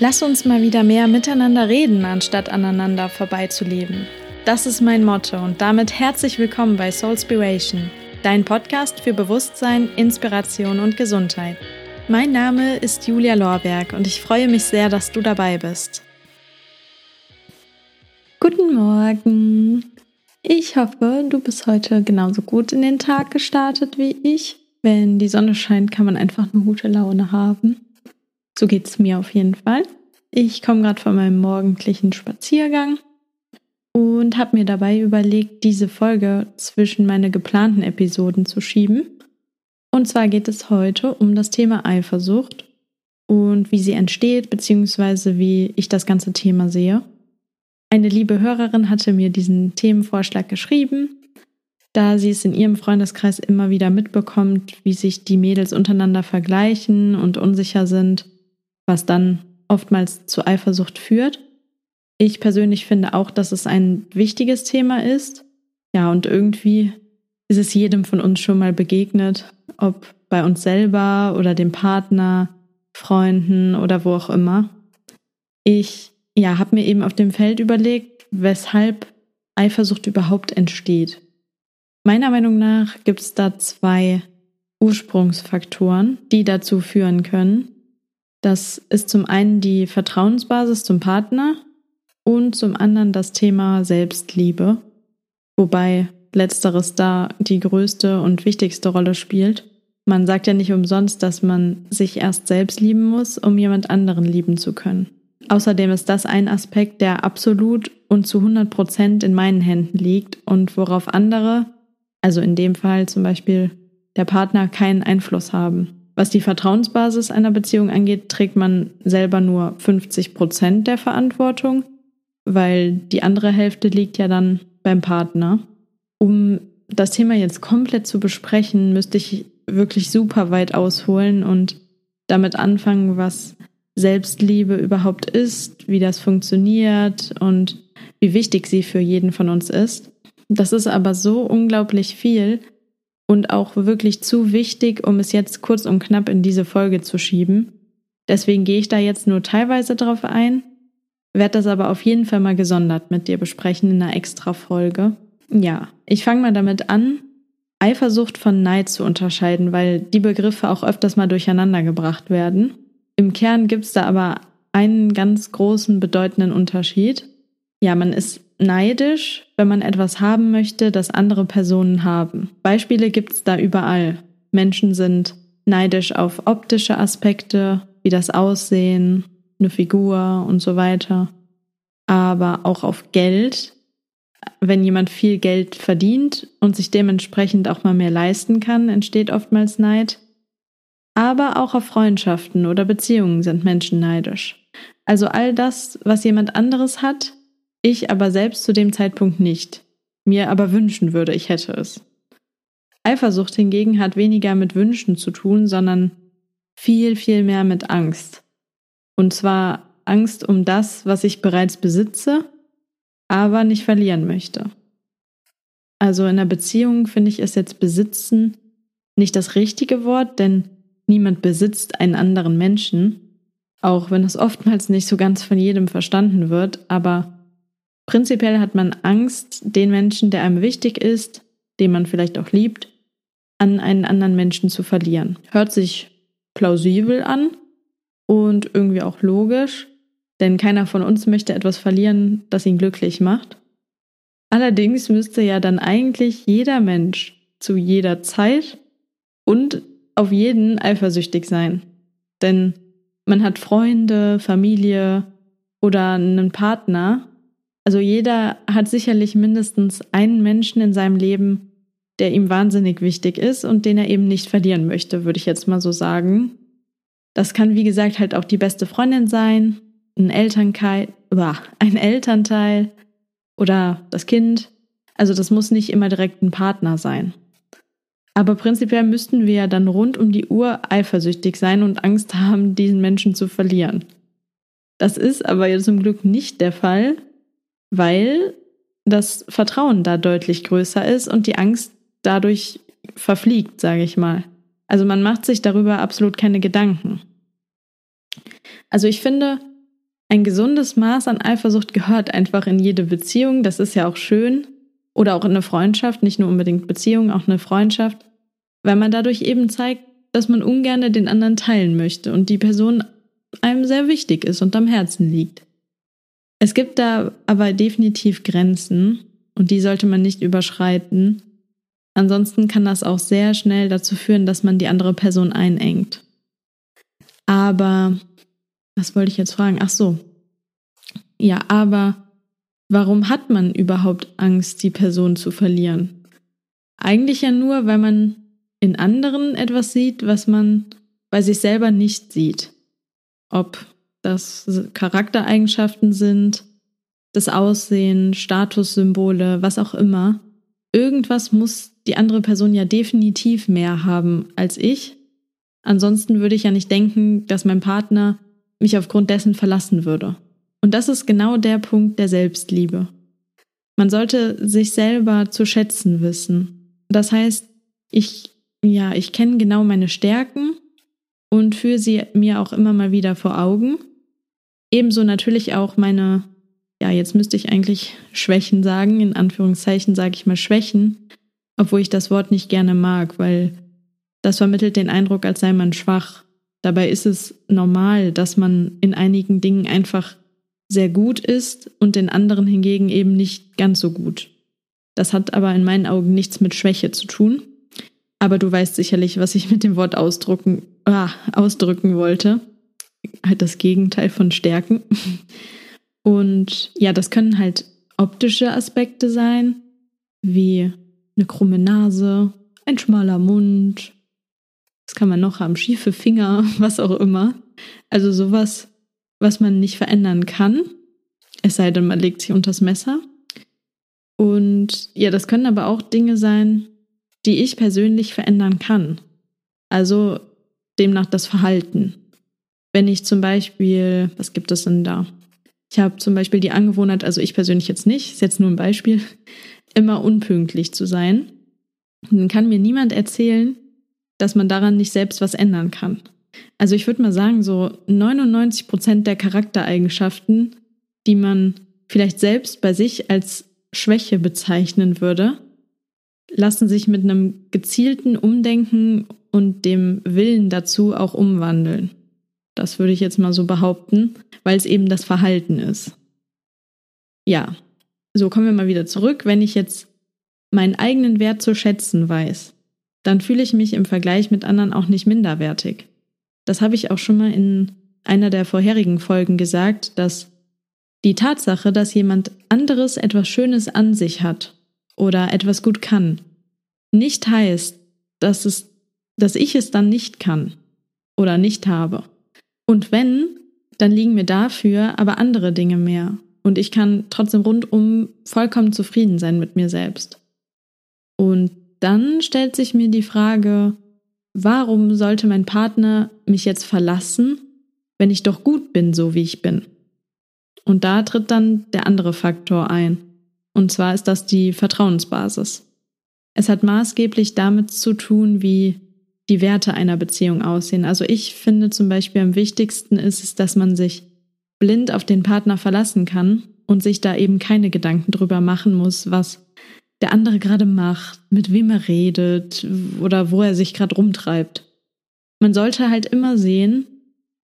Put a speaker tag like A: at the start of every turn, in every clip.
A: Lass uns mal wieder mehr miteinander reden, anstatt aneinander vorbeizuleben. Das ist mein Motto und damit herzlich willkommen bei Soulspiration, dein Podcast für Bewusstsein, Inspiration und Gesundheit. Mein Name ist Julia Lorberg und ich freue mich sehr, dass du dabei bist. Guten Morgen! Ich hoffe, du bist heute genauso gut in den Tag gestartet wie ich. Wenn die Sonne scheint, kann man einfach eine gute Laune haben. So geht es mir auf jeden Fall. Ich komme gerade von meinem morgendlichen Spaziergang und habe mir dabei überlegt, diese Folge zwischen meine geplanten Episoden zu schieben. Und zwar geht es heute um das Thema Eifersucht und wie sie entsteht, beziehungsweise wie ich das ganze Thema sehe. Eine liebe Hörerin hatte mir diesen Themenvorschlag geschrieben, da sie es in ihrem Freundeskreis immer wieder mitbekommt, wie sich die Mädels untereinander vergleichen und unsicher sind was dann oftmals zu Eifersucht führt. Ich persönlich finde auch, dass es ein wichtiges Thema ist. Ja, und irgendwie ist es jedem von uns schon mal begegnet, ob bei uns selber oder dem Partner, Freunden oder wo auch immer. Ich ja, habe mir eben auf dem Feld überlegt, weshalb Eifersucht überhaupt entsteht. Meiner Meinung nach gibt es da zwei Ursprungsfaktoren, die dazu führen können. Das ist zum einen die Vertrauensbasis zum Partner und zum anderen das Thema Selbstliebe, wobei letzteres da die größte und wichtigste Rolle spielt. Man sagt ja nicht umsonst, dass man sich erst selbst lieben muss, um jemand anderen lieben zu können. Außerdem ist das ein Aspekt, der absolut und zu 100 Prozent in meinen Händen liegt und worauf andere, also in dem Fall zum Beispiel der Partner, keinen Einfluss haben. Was die Vertrauensbasis einer Beziehung angeht, trägt man selber nur 50 Prozent der Verantwortung, weil die andere Hälfte liegt ja dann beim Partner. Um das Thema jetzt komplett zu besprechen, müsste ich wirklich super weit ausholen und damit anfangen, was Selbstliebe überhaupt ist, wie das funktioniert und wie wichtig sie für jeden von uns ist. Das ist aber so unglaublich viel, und auch wirklich zu wichtig, um es jetzt kurz und knapp in diese Folge zu schieben. Deswegen gehe ich da jetzt nur teilweise drauf ein, werde das aber auf jeden Fall mal gesondert mit dir besprechen in einer extra Folge. Ja, ich fange mal damit an, Eifersucht von Neid zu unterscheiden, weil die Begriffe auch öfters mal durcheinander gebracht werden. Im Kern gibt es da aber einen ganz großen bedeutenden Unterschied. Ja, man ist neidisch, wenn man etwas haben möchte, das andere Personen haben. Beispiele gibt es da überall. Menschen sind neidisch auf optische Aspekte, wie das Aussehen, eine Figur und so weiter. Aber auch auf Geld. Wenn jemand viel Geld verdient und sich dementsprechend auch mal mehr leisten kann, entsteht oftmals Neid. Aber auch auf Freundschaften oder Beziehungen sind Menschen neidisch. Also all das, was jemand anderes hat, ich aber selbst zu dem Zeitpunkt nicht, mir aber wünschen würde, ich hätte es. Eifersucht hingegen hat weniger mit Wünschen zu tun, sondern viel, viel mehr mit Angst. Und zwar Angst um das, was ich bereits besitze, aber nicht verlieren möchte. Also in der Beziehung finde ich es jetzt besitzen nicht das richtige Wort, denn niemand besitzt einen anderen Menschen, auch wenn es oftmals nicht so ganz von jedem verstanden wird, aber Prinzipiell hat man Angst, den Menschen, der einem wichtig ist, den man vielleicht auch liebt, an einen anderen Menschen zu verlieren. Hört sich plausibel an und irgendwie auch logisch, denn keiner von uns möchte etwas verlieren, das ihn glücklich macht. Allerdings müsste ja dann eigentlich jeder Mensch zu jeder Zeit und auf jeden eifersüchtig sein. Denn man hat Freunde, Familie oder einen Partner, also jeder hat sicherlich mindestens einen Menschen in seinem Leben, der ihm wahnsinnig wichtig ist und den er eben nicht verlieren möchte, würde ich jetzt mal so sagen. Das kann, wie gesagt, halt auch die beste Freundin sein, ein Elternteil, ein Elternteil oder das Kind. Also das muss nicht immer direkt ein Partner sein. Aber prinzipiell müssten wir ja dann rund um die Uhr eifersüchtig sein und Angst haben, diesen Menschen zu verlieren. Das ist aber ja zum Glück nicht der Fall, weil das Vertrauen da deutlich größer ist und die Angst dadurch verfliegt, sage ich mal. Also man macht sich darüber absolut keine Gedanken. Also ich finde, ein gesundes Maß an Eifersucht gehört einfach in jede Beziehung. Das ist ja auch schön. Oder auch in eine Freundschaft, nicht nur unbedingt Beziehung, auch eine Freundschaft. Weil man dadurch eben zeigt, dass man ungern den anderen teilen möchte und die Person einem sehr wichtig ist und am Herzen liegt. Es gibt da aber definitiv Grenzen und die sollte man nicht überschreiten. Ansonsten kann das auch sehr schnell dazu führen, dass man die andere Person einengt. Aber, was wollte ich jetzt fragen? Ach so. Ja, aber warum hat man überhaupt Angst, die Person zu verlieren? Eigentlich ja nur, weil man in anderen etwas sieht, was man bei sich selber nicht sieht. Ob das Charaktereigenschaften sind, das Aussehen, Statussymbole, was auch immer. Irgendwas muss die andere Person ja definitiv mehr haben als ich. Ansonsten würde ich ja nicht denken, dass mein Partner mich aufgrund dessen verlassen würde. Und das ist genau der Punkt der Selbstliebe. Man sollte sich selber zu schätzen wissen. Das heißt, ich ja, ich kenne genau meine Stärken und führe sie mir auch immer mal wieder vor Augen. Ebenso natürlich auch meine, ja, jetzt müsste ich eigentlich Schwächen sagen, in Anführungszeichen sage ich mal Schwächen, obwohl ich das Wort nicht gerne mag, weil das vermittelt den Eindruck, als sei man schwach. Dabei ist es normal, dass man in einigen Dingen einfach sehr gut ist und in anderen hingegen eben nicht ganz so gut. Das hat aber in meinen Augen nichts mit Schwäche zu tun. Aber du weißt sicherlich, was ich mit dem Wort ausdrücken, ah, ausdrücken wollte. Halt das Gegenteil von Stärken. Und ja, das können halt optische Aspekte sein, wie eine krumme Nase, ein schmaler Mund. Was kann man noch haben? Schiefe Finger, was auch immer. Also sowas, was man nicht verändern kann. Es sei denn, man legt sich unters Messer. Und ja, das können aber auch Dinge sein, die ich persönlich verändern kann. Also demnach das Verhalten. Wenn ich zum Beispiel, was gibt es denn da? Ich habe zum Beispiel die Angewohnheit, also ich persönlich jetzt nicht, ist jetzt nur ein Beispiel, immer unpünktlich zu sein. dann kann mir niemand erzählen, dass man daran nicht selbst was ändern kann. Also ich würde mal sagen, so 99 Prozent der Charaktereigenschaften, die man vielleicht selbst bei sich als Schwäche bezeichnen würde, lassen sich mit einem gezielten Umdenken und dem Willen dazu auch umwandeln. Das würde ich jetzt mal so behaupten, weil es eben das Verhalten ist. Ja, so kommen wir mal wieder zurück. Wenn ich jetzt meinen eigenen Wert zu schätzen weiß, dann fühle ich mich im Vergleich mit anderen auch nicht minderwertig. Das habe ich auch schon mal in einer der vorherigen Folgen gesagt, dass die Tatsache, dass jemand anderes etwas Schönes an sich hat oder etwas gut kann, nicht heißt, dass, es, dass ich es dann nicht kann oder nicht habe. Und wenn, dann liegen mir dafür aber andere Dinge mehr. Und ich kann trotzdem rundum vollkommen zufrieden sein mit mir selbst. Und dann stellt sich mir die Frage, warum sollte mein Partner mich jetzt verlassen, wenn ich doch gut bin, so wie ich bin? Und da tritt dann der andere Faktor ein. Und zwar ist das die Vertrauensbasis. Es hat maßgeblich damit zu tun, wie die Werte einer Beziehung aussehen. Also ich finde zum Beispiel am wichtigsten ist es, dass man sich blind auf den Partner verlassen kann und sich da eben keine Gedanken drüber machen muss, was der andere gerade macht, mit wem er redet oder wo er sich gerade rumtreibt. Man sollte halt immer sehen,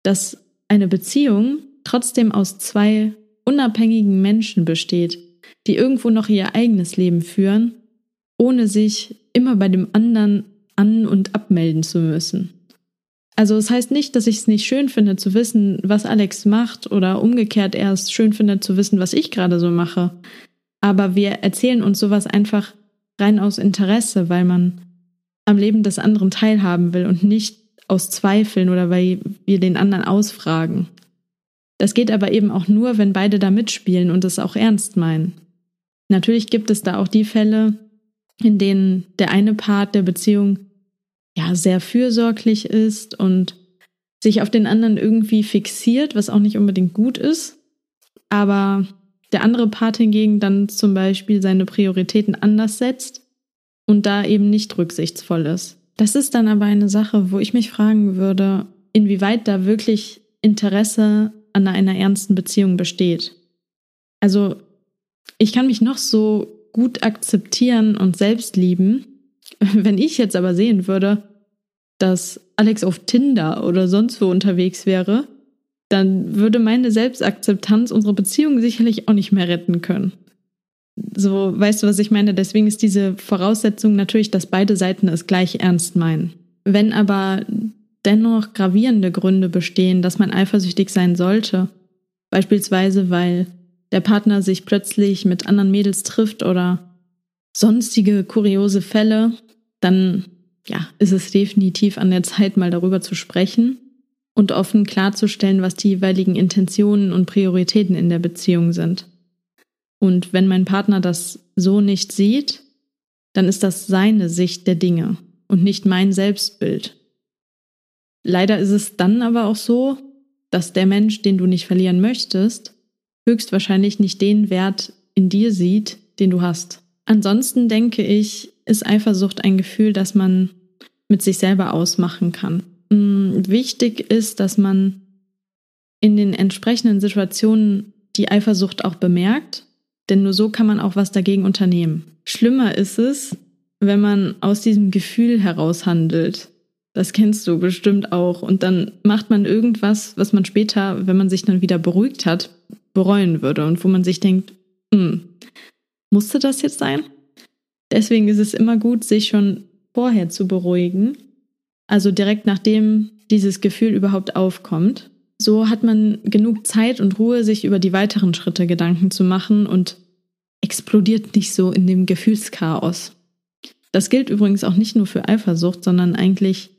A: dass eine Beziehung trotzdem aus zwei unabhängigen Menschen besteht, die irgendwo noch ihr eigenes Leben führen, ohne sich immer bei dem anderen an- und abmelden zu müssen. Also es das heißt nicht, dass ich es nicht schön finde zu wissen, was Alex macht oder umgekehrt erst schön finde zu wissen, was ich gerade so mache. Aber wir erzählen uns sowas einfach rein aus Interesse, weil man am Leben des anderen teilhaben will und nicht aus Zweifeln oder weil wir den anderen ausfragen. Das geht aber eben auch nur, wenn beide da mitspielen und es auch ernst meinen. Natürlich gibt es da auch die Fälle, in denen der eine Part der Beziehung ja sehr fürsorglich ist und sich auf den anderen irgendwie fixiert, was auch nicht unbedingt gut ist. Aber der andere Part hingegen dann zum Beispiel seine Prioritäten anders setzt und da eben nicht rücksichtsvoll ist. Das ist dann aber eine Sache, wo ich mich fragen würde, inwieweit da wirklich Interesse an einer ernsten Beziehung besteht. Also ich kann mich noch so gut akzeptieren und selbst lieben. Wenn ich jetzt aber sehen würde, dass Alex auf Tinder oder sonst wo unterwegs wäre, dann würde meine Selbstakzeptanz unsere Beziehung sicherlich auch nicht mehr retten können. So, weißt du, was ich meine? Deswegen ist diese Voraussetzung natürlich, dass beide Seiten es gleich ernst meinen. Wenn aber dennoch gravierende Gründe bestehen, dass man eifersüchtig sein sollte, beispielsweise weil der Partner sich plötzlich mit anderen Mädels trifft oder sonstige kuriose Fälle, dann ja, ist es definitiv an der Zeit, mal darüber zu sprechen und offen klarzustellen, was die jeweiligen Intentionen und Prioritäten in der Beziehung sind. Und wenn mein Partner das so nicht sieht, dann ist das seine Sicht der Dinge und nicht mein Selbstbild. Leider ist es dann aber auch so, dass der Mensch, den du nicht verlieren möchtest, höchstwahrscheinlich nicht den Wert in dir sieht, den du hast. Ansonsten denke ich, ist Eifersucht ein Gefühl, das man mit sich selber ausmachen kann. Mm, wichtig ist, dass man in den entsprechenden Situationen die Eifersucht auch bemerkt, denn nur so kann man auch was dagegen unternehmen. Schlimmer ist es, wenn man aus diesem Gefühl heraus handelt. Das kennst du bestimmt auch. Und dann macht man irgendwas, was man später, wenn man sich dann wieder beruhigt hat, bereuen würde und wo man sich denkt, hm, musste das jetzt sein? Deswegen ist es immer gut, sich schon vorher zu beruhigen, also direkt nachdem dieses Gefühl überhaupt aufkommt. So hat man genug Zeit und Ruhe, sich über die weiteren Schritte Gedanken zu machen und explodiert nicht so in dem Gefühlschaos. Das gilt übrigens auch nicht nur für Eifersucht, sondern eigentlich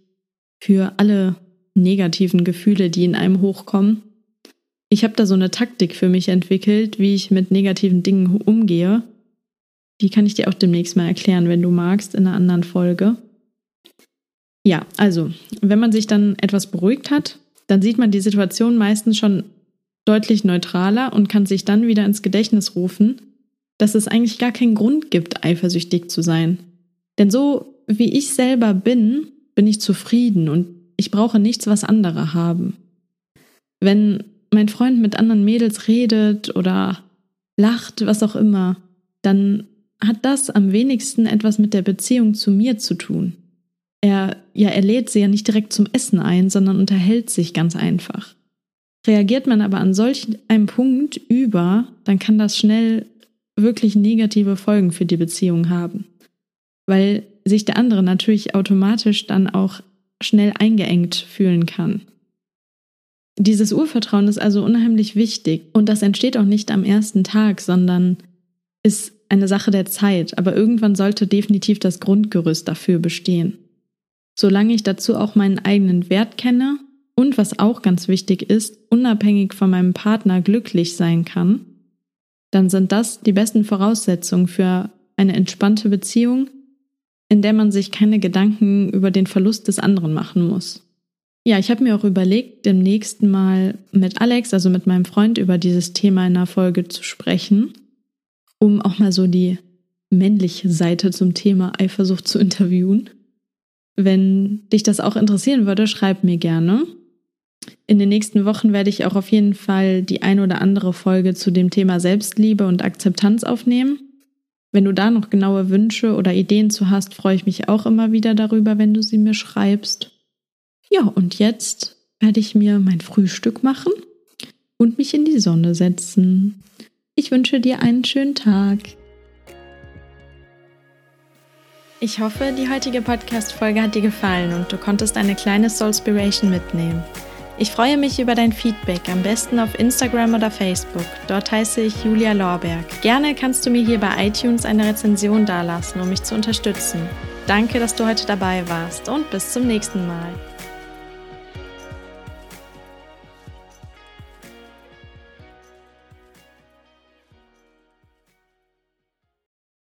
A: für alle negativen Gefühle, die in einem hochkommen. Ich habe da so eine Taktik für mich entwickelt, wie ich mit negativen Dingen umgehe. Die kann ich dir auch demnächst mal erklären, wenn du magst, in einer anderen Folge. Ja, also, wenn man sich dann etwas beruhigt hat, dann sieht man die Situation meistens schon deutlich neutraler und kann sich dann wieder ins Gedächtnis rufen, dass es eigentlich gar keinen Grund gibt, eifersüchtig zu sein. Denn so wie ich selber bin, bin ich zufrieden und ich brauche nichts, was andere haben. Wenn mein Freund mit anderen Mädels redet oder lacht, was auch immer, dann hat das am wenigsten etwas mit der Beziehung zu mir zu tun. Er, ja, er lädt sie ja nicht direkt zum Essen ein, sondern unterhält sich ganz einfach. Reagiert man aber an solch einem Punkt über, dann kann das schnell wirklich negative Folgen für die Beziehung haben. Weil sich der andere natürlich automatisch dann auch schnell eingeengt fühlen kann. Dieses Urvertrauen ist also unheimlich wichtig und das entsteht auch nicht am ersten Tag, sondern ist eine Sache der Zeit, aber irgendwann sollte definitiv das Grundgerüst dafür bestehen. Solange ich dazu auch meinen eigenen Wert kenne und was auch ganz wichtig ist, unabhängig von meinem Partner glücklich sein kann, dann sind das die besten Voraussetzungen für eine entspannte Beziehung, in der man sich keine Gedanken über den Verlust des anderen machen muss. Ja, ich habe mir auch überlegt, demnächst mal mit Alex, also mit meinem Freund, über dieses Thema in einer Folge zu sprechen, um auch mal so die männliche Seite zum Thema Eifersucht zu interviewen. Wenn dich das auch interessieren würde, schreib mir gerne. In den nächsten Wochen werde ich auch auf jeden Fall die ein oder andere Folge zu dem Thema Selbstliebe und Akzeptanz aufnehmen. Wenn du da noch genaue Wünsche oder Ideen zu hast, freue ich mich auch immer wieder darüber, wenn du sie mir schreibst. Ja, und jetzt werde ich mir mein Frühstück machen und mich in die Sonne setzen. Ich wünsche dir einen schönen Tag. Ich hoffe, die heutige Podcast-Folge hat dir gefallen und du konntest eine kleine Soulspiration mitnehmen. Ich freue mich über dein Feedback, am besten auf Instagram oder Facebook. Dort heiße ich Julia Lorberg. Gerne kannst du mir hier bei iTunes eine Rezension dalassen, um mich zu unterstützen. Danke, dass du heute dabei warst und bis zum nächsten Mal.